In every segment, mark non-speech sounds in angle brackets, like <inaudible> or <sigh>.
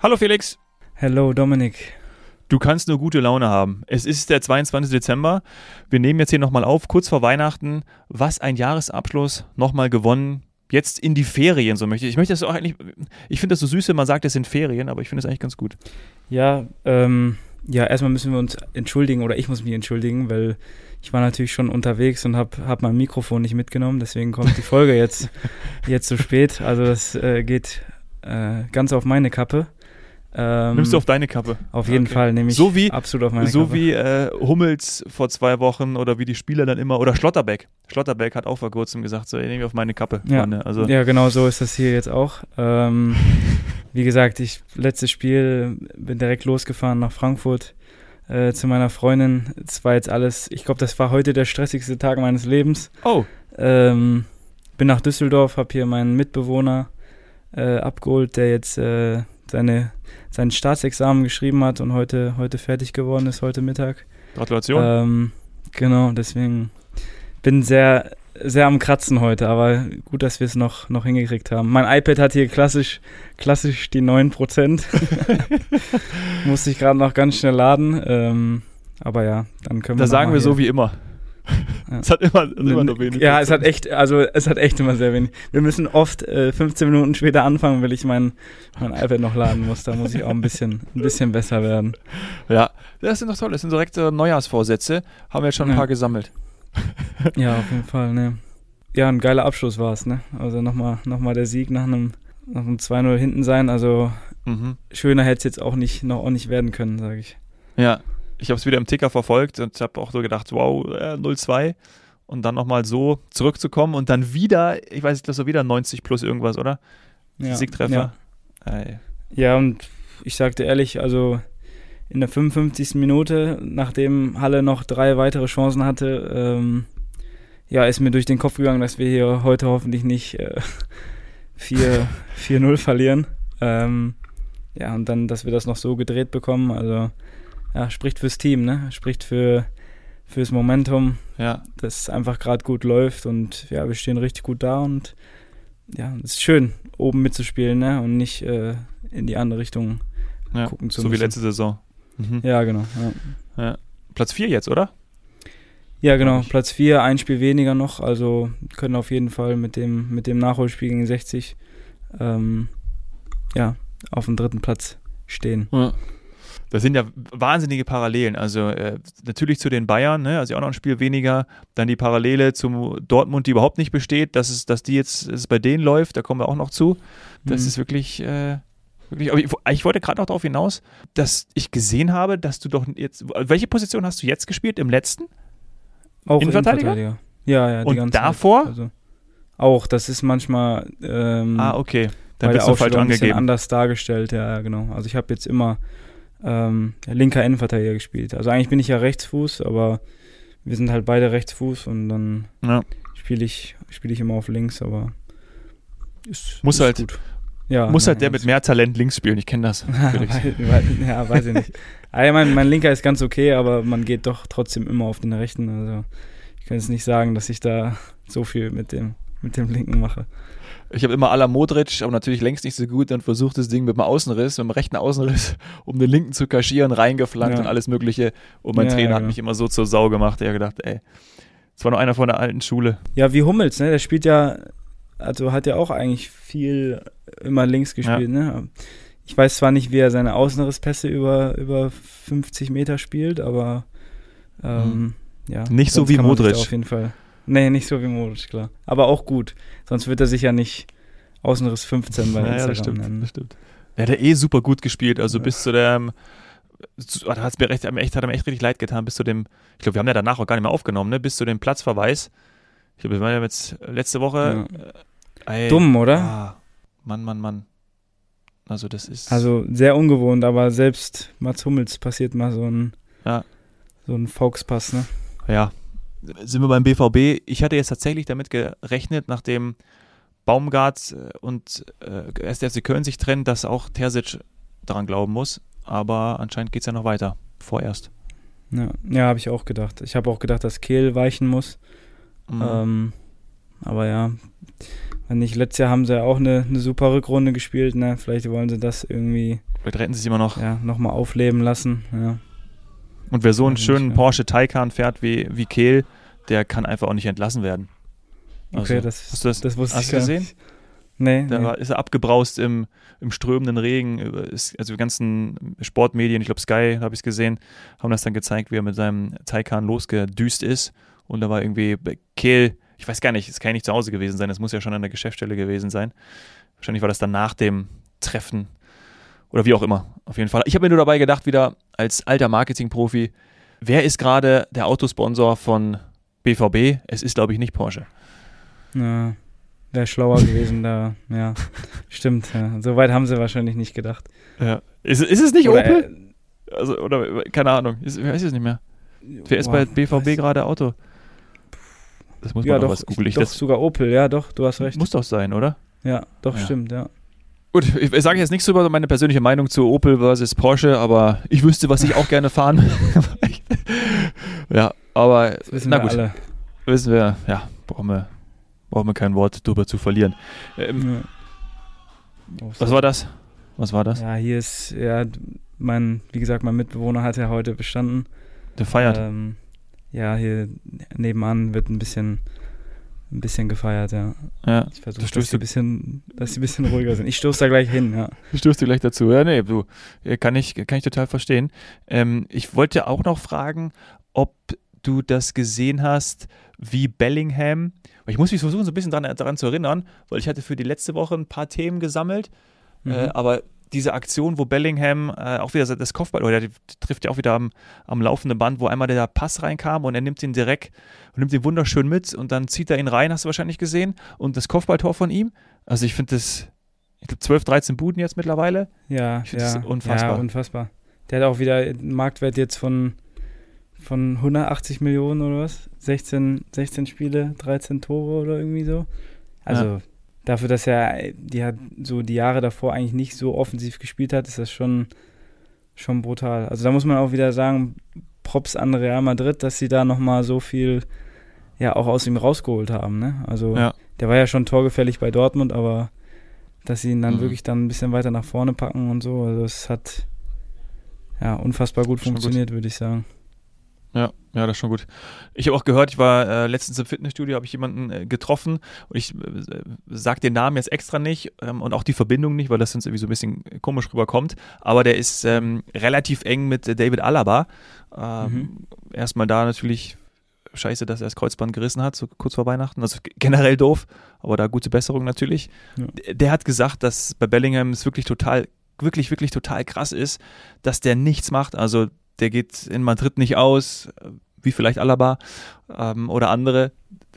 Hallo Felix. Hello Dominik. Du kannst nur gute Laune haben. Es ist der 22. Dezember. Wir nehmen jetzt hier nochmal auf, kurz vor Weihnachten. Was ein Jahresabschluss, nochmal gewonnen. Jetzt in die Ferien, so möchte ich. Ich möchte das auch eigentlich, ich finde das so süß, wenn man sagt, es sind Ferien, aber ich finde das eigentlich ganz gut. Ja, ähm, ja, erstmal müssen wir uns entschuldigen oder ich muss mich entschuldigen, weil ich war natürlich schon unterwegs und habe hab mein Mikrofon nicht mitgenommen, deswegen kommt die Folge jetzt, <laughs> jetzt so spät. Also das äh, geht äh, ganz auf meine Kappe. Ähm, Nimmst du auf deine Kappe? Auf jeden okay. Fall nehme ich so wie, absolut auf meine so Kappe. So wie äh, Hummels vor zwei Wochen oder wie die Spieler dann immer, oder Schlotterbeck. Schlotterbeck hat auch vor kurzem gesagt, so, ich nehme auf meine Kappe. Ja. Meine, also. ja, genau so ist das hier jetzt auch. Ähm, <laughs> wie gesagt, ich letztes Spiel bin direkt losgefahren nach Frankfurt äh, zu meiner Freundin. Es war jetzt alles, ich glaube, das war heute der stressigste Tag meines Lebens. Oh. Ähm, bin nach Düsseldorf, habe hier meinen Mitbewohner äh, abgeholt, der jetzt äh, seine, sein Staatsexamen geschrieben hat und heute, heute fertig geworden ist, heute Mittag. Gratulation. Ähm, genau, deswegen bin sehr, sehr am Kratzen heute, aber gut, dass wir es noch, noch hingekriegt haben. Mein iPad hat hier klassisch, klassisch die 9%. <laughs> Musste ich gerade noch ganz schnell laden. Ähm, aber ja, dann können wir. Da sagen wir so wie immer. Ja. Es hat immer, immer nur wenig. Ja, es hat echt, also es hat echt immer sehr wenig. Wir müssen oft äh, 15 Minuten später anfangen, weil ich mein, mein iPad noch laden muss. Da muss ich auch ein bisschen, ein bisschen besser werden. Ja, das sind doch toll. Das sind direkte Neujahrsvorsätze. Haben wir jetzt schon ein ja. paar gesammelt. <laughs> Ja, auf jeden Fall, ne. Ja, ein geiler Abschluss war es, ne? Also nochmal noch mal der Sieg nach einem, nach einem 2-0 hinten sein. Also mhm. schöner hätte es jetzt auch nicht, noch auch nicht werden können, sage ich. Ja, ich habe es wieder im Ticker verfolgt und habe auch so gedacht, wow, äh, 0-2 und dann nochmal so zurückzukommen und dann wieder, ich weiß nicht, das war wieder 90 plus irgendwas, oder? Ja, Siegtreffer. Ja. ja, und ich sagte ehrlich, also in der 55. Minute, nachdem Halle noch drei weitere Chancen hatte, ähm, ja, ist mir durch den Kopf gegangen, dass wir hier heute hoffentlich nicht äh, <laughs> 4-0 verlieren. Ähm, ja, und dann, dass wir das noch so gedreht bekommen. Also ja, spricht fürs Team, ne? Spricht für fürs Momentum, ja. das einfach gerade gut läuft und ja, wir stehen richtig gut da und ja, es ist schön, oben mitzuspielen, ne? Und nicht äh, in die andere Richtung ja, gucken zu so müssen. So wie letzte Saison. Mhm. Ja, genau. Ja. ja. Platz 4 jetzt, oder? Ja, genau. Platz 4, ein Spiel weniger noch. Also können auf jeden Fall mit dem, mit dem Nachholspiel gegen 60 ähm, ja, auf dem dritten Platz stehen. Ja. Das sind ja wahnsinnige Parallelen. Also äh, natürlich zu den Bayern, ne? also auch noch ein Spiel weniger. Dann die Parallele zum Dortmund, die überhaupt nicht besteht, dass es, dass die jetzt es bei denen läuft, da kommen wir auch noch zu. Das mhm. ist wirklich, äh, wirklich. Aber ich, ich wollte gerade noch darauf hinaus, dass ich gesehen habe, dass du doch jetzt. Welche Position hast du jetzt gespielt im letzten? Auch Innenverteidiger? Innenverteidiger. Ja, ja. Die Und davor? Also, auch, das ist manchmal. Ähm, ah, okay. Dann wird es falsch angegeben. anders dargestellt, ja, genau. Also ich habe jetzt immer ähm, linker Innenverteidiger gespielt. Also eigentlich bin ich ja Rechtsfuß, aber wir sind halt beide Rechtsfuß und dann ja. spiele ich, spiel ich immer auf links, aber ist, muss ist halt, gut. Ja, muss halt der mit mehr Talent links spielen, ich kenne das. <laughs> ja, weiß ich nicht. Also mein, mein linker ist ganz okay, aber man geht doch trotzdem immer auf den rechten. Also ich kann jetzt nicht sagen, dass ich da so viel mit dem, mit dem linken mache. Ich habe immer à la Modric, aber natürlich längst nicht so gut, dann versucht das Ding mit dem Außenriss, mit dem rechten Außenriss, <laughs> um den linken zu kaschieren, reingeflankt ja. und alles Mögliche. Und mein ja, Trainer ja, hat genau. mich immer so zur Sau gemacht. Er hat gedacht, ey, das war noch einer von der alten Schule. Ja, wie Hummels, ne? Der spielt ja, also hat ja auch eigentlich viel immer links gespielt, ne? Ich weiß zwar nicht, wie er seine Außenrisspässe über, über 50 Meter spielt, aber ähm, hm. ja. Nicht so wie Modric. Auf jeden Fall. Nee, nicht so wie Modric, klar. Aber auch gut. Sonst wird er sich ja nicht Außenriss 15 bei ja, Instagram ja, das stimmt, nennen. Das stimmt. Er hat ja eh super gut gespielt. Also ja. bis zu dem, da hat es mir echt, echt, hat mir echt richtig leid getan, bis zu dem, ich glaube, wir haben ja danach auch gar nicht mehr aufgenommen, ne? bis zu dem Platzverweis. Ich glaube, wir waren ja jetzt letzte Woche. Ja. Äh, Dumm, oder? Ah, Mann, Mann, Mann. Also das ist. Also sehr ungewohnt, aber selbst Mats Hummels passiert mal so ein, ja. so ein Volkspass, ne? Ja, sind wir beim BVB. Ich hatte jetzt tatsächlich damit gerechnet, nachdem Baumgart äh, und äh, SFC Köln sich trennen, dass auch Terzic daran glauben muss. Aber anscheinend geht es ja noch weiter, vorerst. Ja, ja habe ich auch gedacht. Ich habe auch gedacht, dass Kehl weichen muss. Mhm. Ähm, aber ja, Wenn nicht, letztes Jahr haben sie ja auch eine, eine super Rückrunde gespielt, ne? Vielleicht wollen sie das irgendwie. Vielleicht retten sie sich immer noch. Ja, nochmal aufleben lassen, ja. Und wer so einen schönen Porsche Taycan fährt wie, wie Kehl, der kann einfach auch nicht entlassen werden. Also, okay, das, hast du das, das wusste hast ich du gesehen? Nicht. Nee. Da nee. war, ist er abgebraust im, im strömenden Regen. Also die ganzen Sportmedien, ich glaube Sky habe ich es gesehen, haben das dann gezeigt, wie er mit seinem Taycan losgedüst ist. Und da war irgendwie Kehl, ich weiß gar nicht, es kann ja nicht zu Hause gewesen sein, es muss ja schon an der Geschäftsstelle gewesen sein. Wahrscheinlich war das dann nach dem Treffen oder wie auch immer. Auf jeden Fall. Ich habe mir nur dabei gedacht, wieder als alter Marketingprofi, wer ist gerade der Autosponsor von BVB? Es ist, glaube ich, nicht Porsche. Ja, wäre schlauer gewesen da. Ja, stimmt. Ja. So weit haben sie wahrscheinlich nicht gedacht. Ja. Ist, ist es nicht Oder, Opel? Also, oder, keine Ahnung. Ist, wer ist es nicht mehr? Wer ist boah, bei BVB weiß- gerade Auto? Das muss man Ja, doch was google ich. doch Das sogar Opel, ja, doch, du hast recht. muss doch sein, oder? Ja, doch, Ja. stimmt, ja. Gut, ich, ich sage jetzt nichts über meine persönliche Meinung zu Opel versus Porsche, aber ich wüsste, was ich auch gerne fahren. <laughs> ja, aber Das wissen na wir gut, alle. wissen wir, ja, brauchen wir, brauchen wir kein Wort drüber zu verlieren. Ähm, Ja. Oh, was war das? Was war das? Ja, hier ist, ja, mein, wie gesagt, mein Mitbewohner hat ja heute bestanden. Der feiert. Ähm, ja, hier nebenan wird ein bisschen, ein bisschen gefeiert, ja. ja. Ich versuche, Das dass stößt sie ein bisschen, dass sie ein bisschen ruhiger sind. Ich stoße da gleich hin, ja. Du gleich dazu? Ja, nee, du, äh, kann ich, kann ich total verstehen. Ähm, ich wollte auch noch fragen, ob du das gesehen hast, wie Bellingham, ich muss mich versuchen, so ein bisschen daran, daran zu erinnern, weil ich hatte für die letzte Woche ein paar Themen gesammelt, Mhm. äh, aber diese Aktion, wo Bellingham äh, auch wieder das Kopfball, oder der trifft ja auch wieder am, am laufenden Band, wo einmal der Pass reinkam und er nimmt ihn direkt und nimmt ihn wunderschön mit und dann zieht er ihn rein, hast du wahrscheinlich gesehen, und das Kopfballtor von ihm. Also ich finde das, ich glaube 12, 13 Buden jetzt mittlerweile. Ja, Ich ja, das unfassbar. ja, unfassbar. Der hat auch wieder einen Marktwert jetzt von, von 180 Millionen oder was? 16, 16 Spiele, 13 Tore oder irgendwie so. Also dafür, dass er die hat so die Jahre davor eigentlich nicht so offensiv gespielt hat, ist das schon, schon brutal. Also da muss man auch wieder sagen, Props an Real Madrid, dass sie da nochmal so viel ja auch aus ihm rausgeholt haben. Ne? Also Ja. der war ja schon torgefällig bei Dortmund, aber dass sie ihn dann Mhm. wirklich dann ein bisschen weiter nach vorne packen und so, also es hat ja unfassbar gut Schon gut. funktioniert, würde ich sagen. Ja, ja, das ist schon gut. Ich habe auch gehört, ich war äh, letztens im Fitnessstudio, habe ich jemanden äh, getroffen und ich äh, sage den Namen jetzt extra nicht ähm, und auch die Verbindung nicht, weil das sonst irgendwie so ein bisschen komisch rüberkommt. Aber der ist ähm, relativ eng mit David Alaba. Ähm, Mhm. Erstmal da natürlich scheiße, dass er das Kreuzband gerissen hat, so kurz vor Weihnachten. Also generell doof, aber da gute Besserung natürlich. Ja. Der, der hat gesagt, dass bei Bellingham es wirklich total, wirklich, wirklich total krass ist, dass der nichts macht. Also der geht in Madrid nicht aus, wie vielleicht Alaba ähm, oder andere.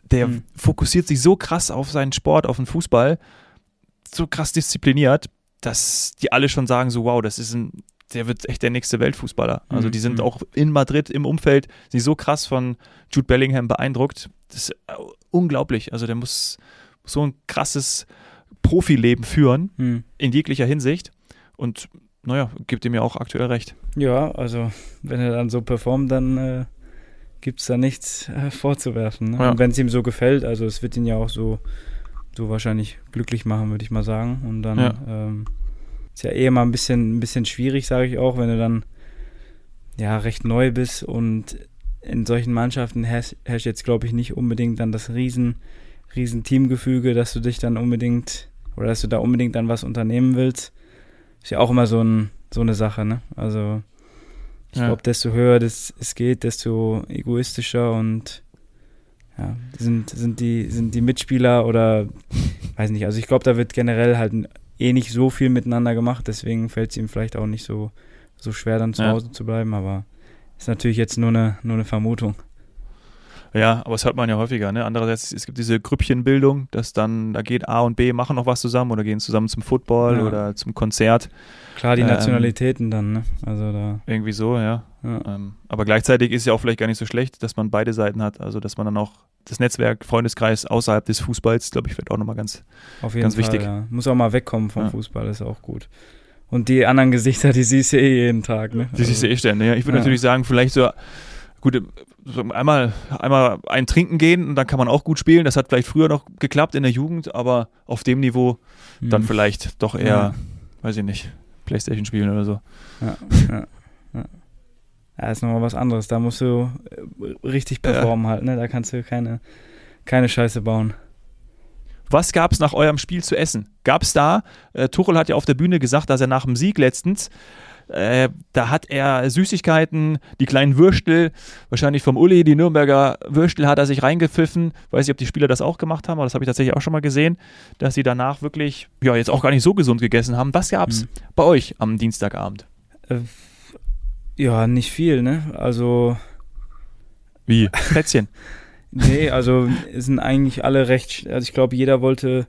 Der Mhm. fokussiert sich so krass auf seinen Sport, auf den Fußball, so krass diszipliniert, dass die alle schon sagen so, wow, das ist ein, der wird echt der nächste Weltfußballer. Also Mhm. die sind Mhm. auch in Madrid im Umfeld, sind so krass von Jude Bellingham beeindruckt. Das ist äh, unglaublich. Also der muss so ein krasses Profileben führen, Hm. in jeglicher Hinsicht. Und naja, gibt ihm ja auch aktuell recht. Ja, also wenn er dann so performt, dann äh, gibt es da nichts äh, vorzuwerfen. Ne? Ja. Und wenn es ihm so gefällt, also es wird ihn ja auch so, so wahrscheinlich glücklich machen, würde ich mal sagen. Und dann Ja. ähm, ist ja eh immer ein bisschen, ein bisschen schwierig, sage ich auch, wenn du dann ja recht neu bist und in solchen Mannschaften herrscht, herrscht jetzt, glaube ich, nicht unbedingt dann das riesen, riesen Teamgefüge, dass du dich dann unbedingt oder dass du da unbedingt dann was unternehmen willst. Ist ja auch immer so, ein, so eine Sache, ne? Also ich Ja. glaube, desto höher das, es geht, desto egoistischer und ja, sind, sind, die, sind die Mitspieler oder weiß nicht, also ich glaube, da wird generell halt eh nicht so viel miteinander gemacht, deswegen fällt es ihm vielleicht auch nicht so, so schwer, dann zu Ja. Hause zu bleiben, aber ist natürlich jetzt nur eine, nur eine Vermutung. Ja, aber das hört man ja häufiger. Ne? Andererseits, es gibt diese Grüppchenbildung, dass dann, da geht A und B, machen noch was zusammen oder gehen zusammen zum Football Ja. oder zum Konzert. Klar, die Ähm, Nationalitäten dann, ne? Also da, Irgendwie so, ja. ja. Ähm, aber gleichzeitig ist ja auch vielleicht gar nicht so schlecht, dass man beide Seiten hat. Also, dass man dann auch das Netzwerk, Freundeskreis außerhalb des Fußballs, glaube ich, wird auch nochmal ganz. Auf jeden Ganz Fall, wichtig. ja. Muss auch mal wegkommen vom Ja. Fußball, ist auch gut. Und die anderen Gesichter, die siehst du eh jeden Tag, ne? Die sich Also, eh ständig. Ja. Ich würde natürlich sagen, vielleicht so gut, einmal, einmal ein Trinken gehen und dann kann man auch gut spielen. Das hat vielleicht früher noch geklappt in der Jugend, aber auf dem Niveau dann Hm. vielleicht doch eher, Ja. weiß ich nicht, Playstation spielen oder so. Ja, ja, ja. ja, ist nochmal was anderes. Da musst du äh, richtig performen halt, ne? Da kannst du keine, keine Scheiße bauen. Was gab es nach eurem Spiel zu essen? Gab es da, äh, Tuchel hat ja auf der Bühne gesagt, dass er nach dem Sieg letztens, äh, da hat er Süßigkeiten, die kleinen Würstel, wahrscheinlich vom Uli, die Nürnberger Würstel hat er sich reingepfiffen. Weiß nicht, ob die Spieler das auch gemacht haben, aber das habe ich tatsächlich auch schon mal gesehen, dass sie danach wirklich, ja, jetzt auch gar nicht so gesund gegessen haben. Was gab's Mhm. bei euch am Dienstagabend? Äh, ja, nicht viel, ne? Also, Wie? Plätzchen. <laughs> nee, also es sind eigentlich alle recht, also ich glaube, jeder wollte,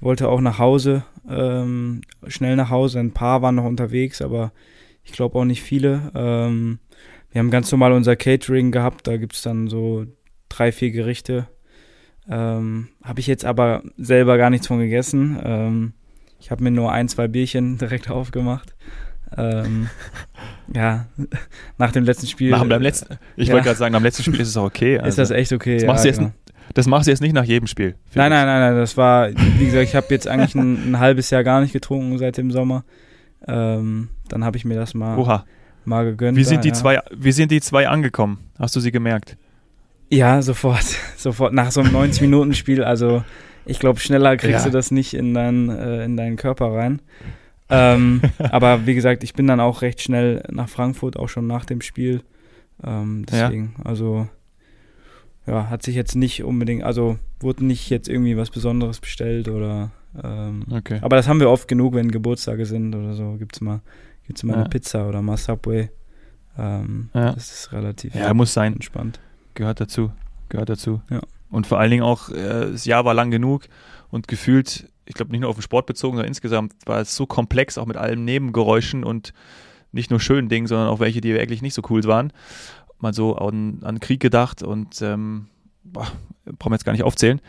wollte auch nach Hause, ähm, schnell nach Hause. Ein paar waren noch unterwegs, aber ich glaube auch nicht viele. Ähm, wir haben ganz normal unser Catering gehabt, da gibt es dann so drei, vier Gerichte. Ähm, habe ich jetzt aber selber gar nichts von gegessen. Ähm, ich habe mir nur ein, zwei Bierchen <laughs> direkt aufgemacht. Ähm, <laughs> ja, <laughs> nach dem letzten Spiel. Nach dem letzten, ich Ja. wollte gerade sagen, am letzten Spiel ist es auch okay. ist Also, das echt okay? das machst du jetzt genau. Das machst du jetzt nicht nach jedem Spiel. Nein, nein, nein, nein, das war, wie gesagt, ich habe jetzt eigentlich ein, ein halbes Jahr gar nicht getrunken seit dem Sommer. Ähm, dann habe ich mir das mal, Oha. mal gegönnt. Wie sind die ja. zwei, wie sind die zwei angekommen? Hast du sie gemerkt? Ja, sofort, <laughs> sofort. Nach so einem 90-Minuten-Spiel, also ich glaube, schneller kriegst Ja. du das nicht in, dein, äh, in deinen Körper rein. ähm, <laughs> aber wie gesagt, ich bin dann auch recht schnell nach Frankfurt, auch schon nach dem Spiel. Ähm, Ja. deswegen, also ja, hat sich jetzt nicht unbedingt, also wurde nicht jetzt irgendwie was Besonderes bestellt oder ähm, Okay. Aber das haben wir oft genug, wenn Geburtstage sind oder so. Gibt's mal, gibt's mal Ja. eine Pizza oder mal Subway. Ähm, Ja. Das ist relativ Ja, muss sein. entspannt. Gehört dazu. Gehört dazu. Ja. Und vor allen Dingen auch, äh, das Jahr war lang genug und gefühlt, ich glaube nicht nur auf den Sport bezogen, sondern insgesamt war es so komplex, auch mit allen Nebengeräuschen und nicht nur schönen Dingen, sondern auch welche, die wirklich nicht so cool waren. Mal so an, an Krieg gedacht und ähm, boah, brauchen wir jetzt gar nicht aufzählen.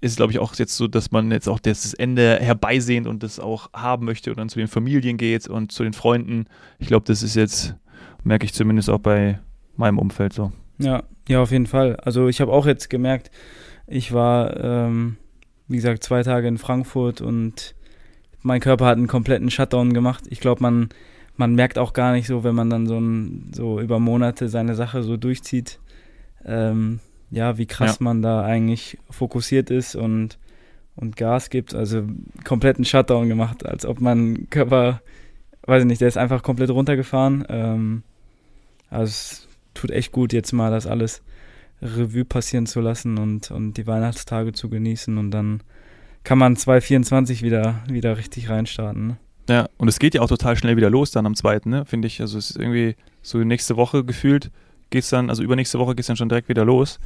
Ist, glaube ich, auch jetzt so, dass man jetzt auch das Ende herbeisehnt und das auch haben möchte und dann zu den Familien geht und zu den Freunden. Ich glaube, das ist jetzt, merke ich zumindest auch bei meinem Umfeld so. Ja, ja, auf jeden Fall. Also ich habe auch jetzt gemerkt, ich war, ähm, wie gesagt, zwei Tage in Frankfurt und mein Körper hat einen kompletten Shutdown gemacht. Ich glaube, man, man merkt auch gar nicht so, wenn man dann so, ein, so über Monate seine Sache so durchzieht, ähm, ja, wie krass man da eigentlich fokussiert ist und, und Gas gibt. Also kompletten Shutdown gemacht, als ob mein Körper, weiß ich nicht, der ist einfach komplett runtergefahren. Ähm, also es tut echt gut, jetzt mal das alles Revue passieren zu lassen und, und die Weihnachtstage zu genießen und dann kann man 2024 wieder, wieder richtig reinstarten. Ne? Ja, und es geht ja auch total schnell wieder los dann am zweiten, ne, finde ich. Also es ist irgendwie so nächste Woche gefühlt geht's dann, also übernächste Woche geht's dann schon direkt wieder los.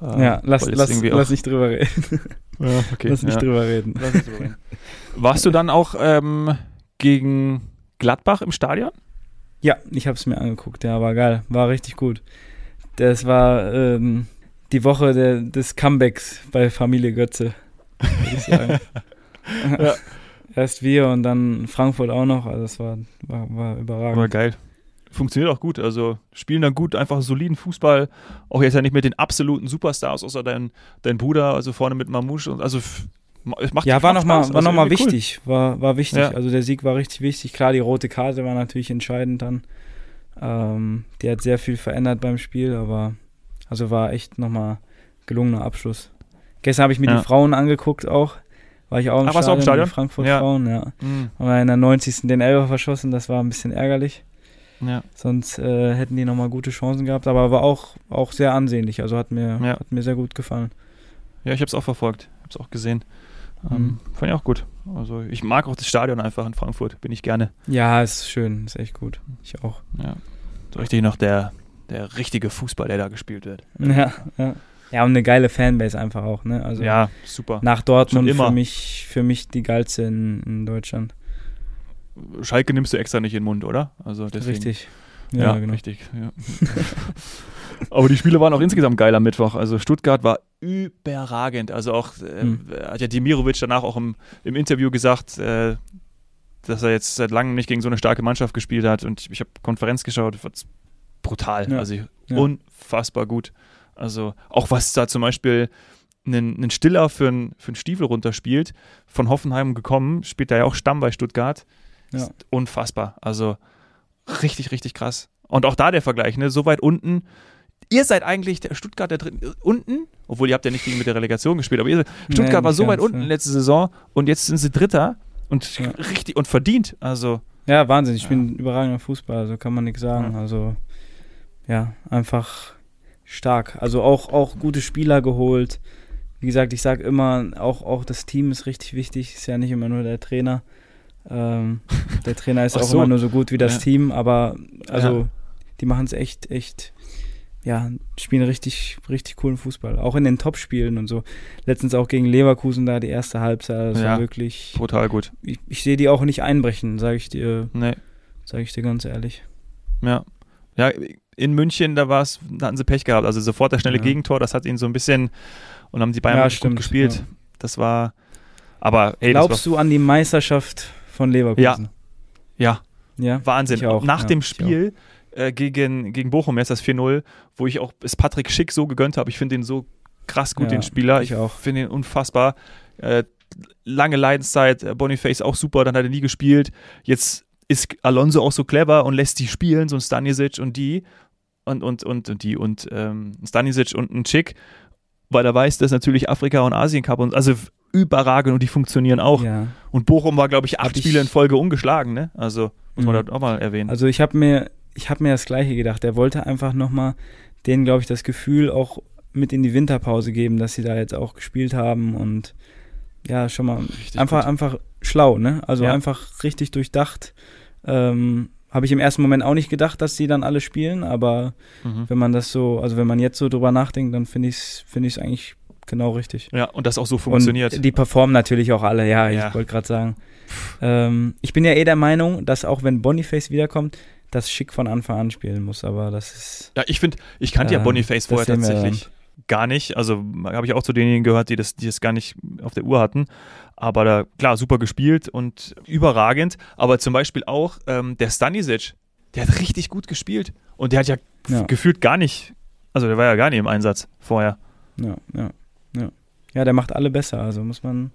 Äh, ja, lass, es lass, irgendwie lass nicht drüber reden. <laughs> ja, okay, lass nicht ja. drüber reden. Lass nicht drüber reden. <laughs> Warst du dann auch ähm, gegen Gladbach im Stadion? Ja, ich habe es mir angeguckt. Ja, war geil. War richtig gut. Das war ähm, die Woche der, des Comebacks bei Familie Götze, würde ich sagen. <laughs> Ja. Erst wir und dann Frankfurt auch noch. Also es war, war, war überragend. Aber geil. Funktioniert auch gut. Also spielen dann gut, einfach soliden Fußball. Auch jetzt ja nicht mit den absoluten Superstars, außer dein, dein Bruder, also vorne mit Mamouche. Und also f- es macht Ja, war nochmal Spaß. war Also noch mal irgendwie cool. wichtig. War, war wichtig. Ja. Also der Sieg war richtig wichtig. Klar, die rote Karte war natürlich entscheidend dann. Ähm, die hat sehr viel verändert beim Spiel, aber also war echt nochmal gelungener Abschluss. Gestern habe ich mir Ja. die Frauen angeguckt auch. War ich auch im warst du auch im Stadion, Stadion? Frankfurt Ja. Frauen, ja. Mhm. Haben wir in der 90. den Elfer verschossen, das war ein bisschen ärgerlich. Ja. Sonst äh, hätten die nochmal gute Chancen gehabt, aber war auch, auch sehr ansehnlich. Also hat mir, Ja. hat mir sehr gut gefallen. ja, ich habe es auch verfolgt. Habe es auch gesehen. Ähm, Mhm. Fand ich auch gut. Also ich mag auch das Stadion einfach in Frankfurt. Bin ich gerne. Ja, ist schön, ist echt gut. Ich auch. Ja. So richtig noch der, der richtige Fußball, der da gespielt wird. Ja, ja. Ja, und eine geile Fanbase einfach auch, ne? Also ja, super. nach Dortmund für mich, für mich die geilste in, in Deutschland. Schalke nimmst du extra nicht in den Mund, oder? Also deswegen. Richtig. Ja, Ja, genau. richtig. Ja. <laughs> Aber die Spiele waren auch insgesamt geil am Mittwoch. Also Stuttgart war überragend. Also auch, äh, Hm. hat ja Dimirovic danach auch im, im Interview gesagt, äh, dass er jetzt seit langem nicht gegen so eine starke Mannschaft gespielt hat. Und ich, ich habe Konferenz geschaut, war brutal. Ja. Also Ja. unfassbar gut. Also auch was da zum Beispiel einen, einen Stiller für einen, für einen Stiefel runterspielt, von Hoffenheim gekommen, spielt da ja auch Stamm bei Stuttgart. Ja. Ist unfassbar. Also richtig, richtig krass. Und auch da der Vergleich, ne? So weit unten. Ihr seid eigentlich der Stuttgart der dritten, unten, obwohl ihr habt ja nicht gegen mit der Relegation gespielt, aber ihr seid, Stuttgart Nee, war so weit ganz, unten ja. letzte Saison und jetzt sind sie Dritter und Ja. richtig und verdient. Also Ja, Wahnsinn. Ich Ja. bin überragender Fußballer, also kann man nichts sagen. Also, ja, einfach stark. Also auch, auch gute Spieler geholt. Wie gesagt, ich sage immer, auch, auch das Team ist richtig wichtig. Ist ja nicht immer nur der Trainer. Ähm, <laughs> der Trainer ist auch so. immer nur so gut wie das Ja. Team, aber also Ja. die machen es echt, echt, ja, spielen richtig, richtig coolen Fußball. Auch in den Topspielen und so. Letztens auch gegen Leverkusen da die erste Halbzeit. Das Ja. war wirklich. brutal gut. Ich, ich sehe die auch nicht einbrechen, sage ich dir, Nee. sage ich dir ganz ehrlich. Ja. Ja, in München, da war's, da hatten sie Pech gehabt. Also sofort das schnelle Ja. Gegentor, das hat ihnen so ein bisschen und haben die Bayern Ja, stimmt, gut gespielt. ja. Das war aber ey, das Glaubst du an die Meisterschaft von Leverkusen? war, ja, Ja. Wahnsinn. Ich auch, Nach dem ich Spiel äh, gegen, gegen Bochum, jetzt das 4-0, wo ich auch es Patrick Schick so gegönnt habe. Ich finde den so krass gut, den Spieler. ich auch. finde ihn unfassbar. Äh, lange Leidenszeit, äh, Boniface auch super, dann hat er nie gespielt. Jetzt ist Alonso auch so clever und lässt die spielen, so ein Stanisic und die und, und, und, und die und ähm, Stanisic und ein Chick, weil er weiß, dass natürlich Afrika und Asien Cup und also überragend und die funktionieren auch. Ja. Und Bochum war, glaube ich, acht ich- Spiele in Folge ungeschlagen, ne? Also muss man Mhm. das auch mal erwähnen. Also ich habe mir, ich habe mir das Gleiche gedacht. Er wollte einfach nochmal denen, glaube ich, das Gefühl auch mit in die Winterpause geben, dass sie da jetzt auch gespielt haben und ja, schon mal Richtig einfach, gut. einfach schlau, ne? Also Ja. einfach richtig durchdacht. Ähm, habe ich im ersten Moment auch nicht gedacht, dass sie dann alle spielen, aber Mhm. wenn man das so, also wenn man jetzt so drüber nachdenkt, dann finde ich es finde ich eigentlich genau richtig. Ja, und das auch so funktioniert. Und die performen natürlich auch alle, ja, Ja. ich wollte gerade sagen. Ähm, ich bin ja eh der Meinung, dass auch wenn Boniface wiederkommt, das Schick von Anfang an spielen muss, aber das ist. Ja, ich finde, ich kannte ja Ähm, Boniface vorher tatsächlich gar nicht. Also habe ich auch zu denjenigen gehört, die das, die das gar nicht auf der Uhr hatten. Aber da, klar, super gespielt und überragend. Aber zum Beispiel auch ähm, der Stanisic, der hat richtig gut gespielt. Und der hat ja, Ja. gefühlt gar nicht, also der war ja gar nicht im Einsatz vorher. Ja, ja, ja. Ja, der macht alle besser, also muss man,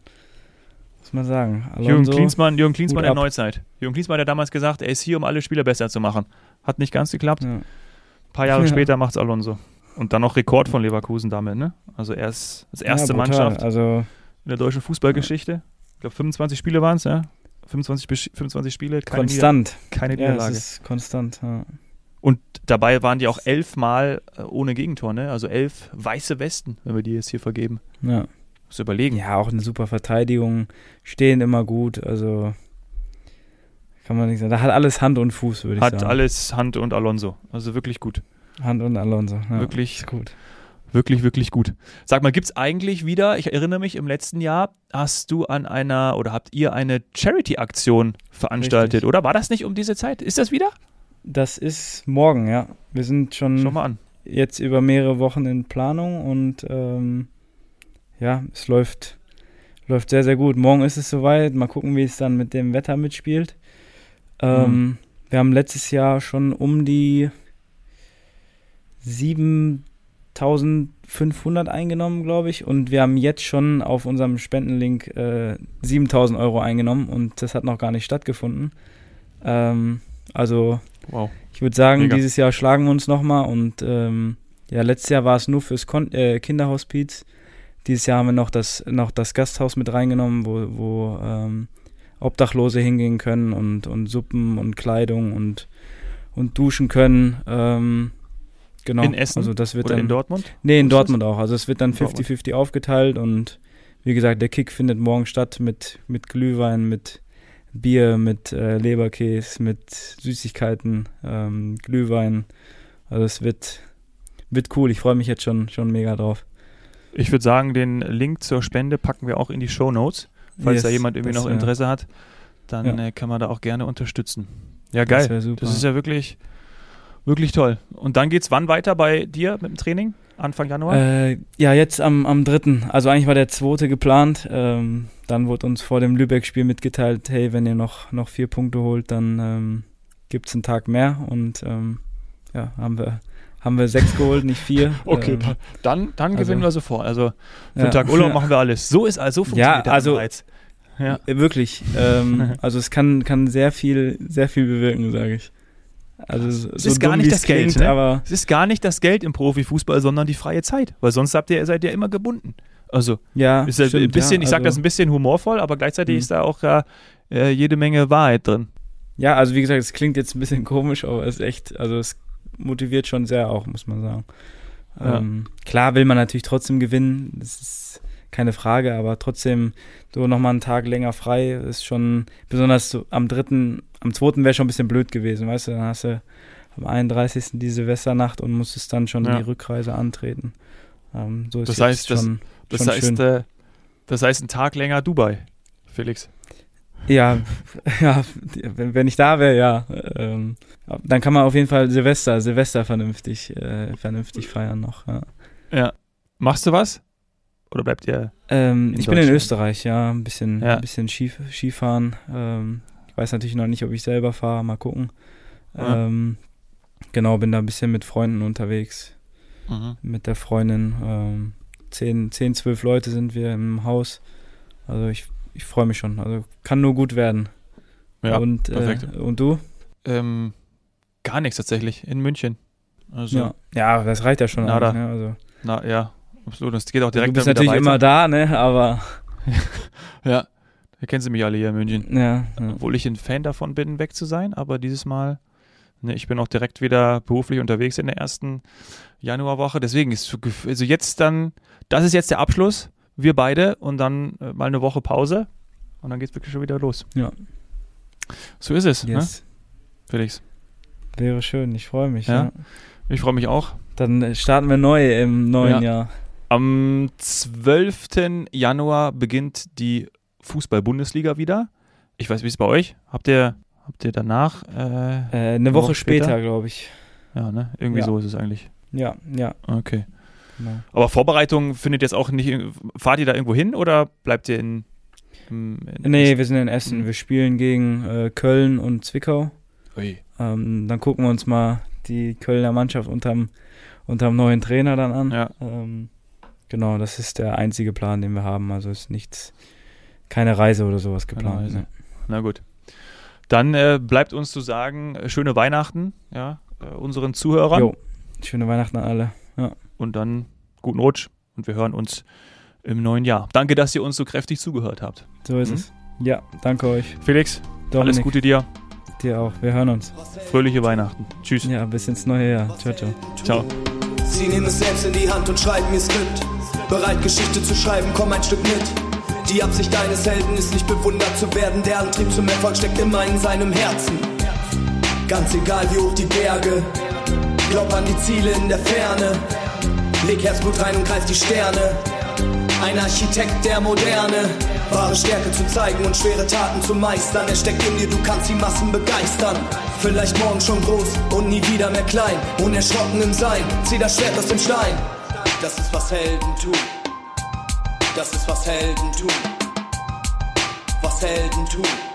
muss man sagen. Jürgen Alonso, Klinsmann, Jürgen Klinsmann der ab. Neuzeit. Jürgen Klinsmann hat ja damals gesagt, er ist hier, um alle Spieler besser zu machen. Hat nicht ganz geklappt. Ja, Ein paar Jahre Ja. <laughs> später macht's Alonso. Und dann noch Rekord von Leverkusen damit, ne? Also er ist das erste ja. Mannschaft Also, in der deutschen Fußballgeschichte. Ich glaube, 25 Spiele waren es, ja? 25, Besch- 25 Spiele, keine, konstant. Nieder keine Ja, es Niederlage. ist konstant. Ja. Und dabei waren die auch elfmal äh, ohne Gegentor, ne? Also elf weiße Westen, wenn wir die jetzt hier vergeben. Ja. Muss überlegen. ja, auch eine super Verteidigung, stehen immer gut, also kann man nicht sagen. Da hat alles Hand und Fuß, würde ich Hat sagen. alles Hand und Alonso. Also wirklich gut. Hand und Alonso. Ja, Wirklich gut. Wirklich, wirklich gut. Sag mal, gibt's eigentlich wieder, ich erinnere mich, im letzten Jahr hast du an einer oder habt ihr eine Charity-Aktion veranstaltet, Richtig. oder? War das nicht um diese Zeit? Ist das wieder? Das ist morgen, ja. Wir sind schon Schau mal an. jetzt über mehrere Wochen in Planung und ähm, ja, es läuft, läuft sehr, sehr gut. Morgen ist es soweit. Mal gucken, wie es dann mit dem Wetter mitspielt. Ähm, Mhm. Wir haben letztes Jahr schon um die 7500 eingenommen, glaube ich. Und wir haben jetzt schon auf unserem Spendenlink äh, 7000 Euro eingenommen und das hat noch gar nicht stattgefunden. Ähm, also Wow. ich würde sagen, Mega. dieses Jahr schlagen wir uns nochmal und ähm, ja, letztes Jahr war es nur fürs Kon äh, Kinderhospiz. Dieses Jahr haben wir noch das, noch das Gasthaus mit reingenommen, wo, wo ähm, Obdachlose hingehen können und, und Suppen und Kleidung und, und duschen können. Ähm, genau. In Essen Also das wird Oder dann, in Dortmund? Nee, in das? Dortmund auch. Also es wird dann In Dortmund. 50-50 aufgeteilt und wie gesagt, der Kick findet morgen statt mit, mit Glühwein, mit Bier, mit äh, Leberkäse, mit Süßigkeiten, ähm, Glühwein. Also es wird, wird cool. Ich freue mich jetzt schon, schon mega drauf. Ich würde sagen, den Link zur Spende packen wir auch in die Show Notes. Falls Yes, da jemand irgendwie das noch Interesse hat, dann Ja. äh, kann man da auch gerne unterstützen. Ja, Das geil. wäre super. Das ist ja wirklich, wirklich toll. Und dann geht's wann weiter bei dir mit dem Training? Anfang Januar? Äh, ja, jetzt am, am 3. Also eigentlich war der zweite geplant. Ähm, dann wurde uns vor dem Lübeck-Spiel mitgeteilt, hey, wenn ihr noch, noch vier Punkte holt, dann ähm, gibt es einen Tag mehr. Und ähm, ja, haben wir, haben wir sechs geholt, nicht vier. <laughs> Okay, Ähm, dann, dann also- gewinnen wir sofort. Also für ja. einen Tag Urlaub <laughs> machen wir alles. So ist also so funktioniert der also- Anreiz. Ja. Äh, Wirklich. Ähm, <laughs> also es kann, kann sehr viel, sehr viel bewirken, sage ich. Also so Es ist gar nicht das Geld, klingt, ne? aber Es ist gar nicht das Geld im Profifußball, sondern die freie Zeit. Weil sonst habt ihr, seid ihr immer gebunden. Also ja, ist stimmt, ein bisschen, ja, ich sage das also- ein bisschen humorvoll, aber gleichzeitig Mhm. ist da auch ja, äh, jede Menge Wahrheit drin. Ja, also wie gesagt, es klingt jetzt ein bisschen <laughs> komisch, aber es ist echt, also es motiviert schon sehr auch, muss man sagen. Ja. Ähm, klar will man natürlich trotzdem gewinnen, das ist keine Frage, aber trotzdem so nochmal einen Tag länger frei ist schon, besonders so am dritten, am zweiten wäre schon ein bisschen blöd gewesen, weißt du, dann hast du am 31. die Silvesternacht und musstest dann schon Ja. die Rückreise antreten. Ähm, so ist Das heißt, das- schon, Das schon heißt, schön. äh, das heißt, ein Tag länger Dubai, Felix. Ja, <laughs> ja, wenn, ich da wäre, ja. Ähm, dann kann man auf jeden Fall Silvester, Silvester vernünftig, äh, vernünftig feiern noch. Ja. Ja. Machst du was? Oder bleibt ihr? Ähm, ich bin in. Österreich, ja, ein bisschen, Ja. ein bisschen Skif Skifahren. Ähm, weiß natürlich noch nicht, ob ich selber fahre, mal gucken. Ja. Ähm, genau, bin da ein bisschen mit Freunden unterwegs, mit der Freundin. Ähm, zehn, zehn, zwölf Leute sind wir im Haus. Also ich, ich freue mich schon. Also kann nur gut werden. Ja, und, perfekt. Äh, und du? Ähm, gar nichts tatsächlich, in München. Also, Ja. ja, das reicht ja schon. Nada. Ne? Also, na ja, absolut. Das geht auch direkt du bist natürlich immer da, ne? Aber <laughs> Ja, da kennen sie mich alle hier in München. ja, ja. Obwohl ich ein Fan davon bin, weg zu sein, aber dieses Mal, ne, ich bin auch direkt wieder beruflich unterwegs in der ersten Januarwoche. Deswegen ist also jetzt dann, das ist jetzt der Abschluss, wir beide und dann äh, mal eine Woche Pause und dann geht es wirklich schon wieder los. Ja. So ist es, ne, yes. Felix. Wäre schön, ich freue mich. Ja. Ja. Ich freue mich auch. Dann äh, starten wir neu im neuen Jahr. Am 12. Januar beginnt die Fußball-Bundesliga wieder. Ich weiß, wie es bei euch? Habt ihr, habt ihr danach? Äh, Äh, eine Woche, Woche später, später? glaube ich. ja, ne? Irgendwie Ja. so ist es eigentlich. Ja, ja. Okay. Genau. Aber Vorbereitung findet jetzt auch nicht. Fahrt ihr da irgendwo hin oder bleibt ihr in. im- in Nee, wir sind in Essen. Mhm. Wir spielen gegen äh, Köln und Zwickau. Ui. Ähm, dann gucken wir uns mal die Kölner Mannschaft unterm, unterm neuen Trainer dann an. Ja. Ähm, genau, das ist der einzige Plan, den wir haben. Also ist nichts, keine Reise oder sowas geplant. Ne. Na gut. Dann äh, bleibt uns zu sagen, äh, schöne Weihnachten, ja, äh, unseren Zuhörern. Jo, schöne Weihnachten an alle. Und dann guten Rutsch und wir hören uns im neuen Jahr. Danke, dass ihr uns so kräftig zugehört habt. So ist Mhm. es. Ja, danke euch. Felix, Dominik, alles Gute dir. dir auch. Wir hören uns. Fröhliche Weihnachten. Tschüss. Ja, bis ins neue Jahr. Ciao, ciao. Ciao. Sie nehmen es selbst in die Hand und schreiben ihr Skript. Bereit, Geschichte zu schreiben, komm ein Stück mit. Die Absicht deines Helden ist nicht bewundert zu werden. Der Antrieb zum Erfolg steckt immer in seinem Herzen. Ganz egal wie hoch die Berge. Glaub an die Ziele in der Ferne. Leg Herzblut rein und greif die Sterne. Ein Architekt der Moderne. Wahre Stärke zu zeigen und schwere Taten zu meistern. Er steckt in dir, du kannst die Massen begeistern. Vielleicht morgen schon groß und nie wieder mehr klein. Unerschrocken im Sein, zieh das Schwert aus dem Stein. Das ist was Helden tun. Das ist was Helden tun. Was Helden tun.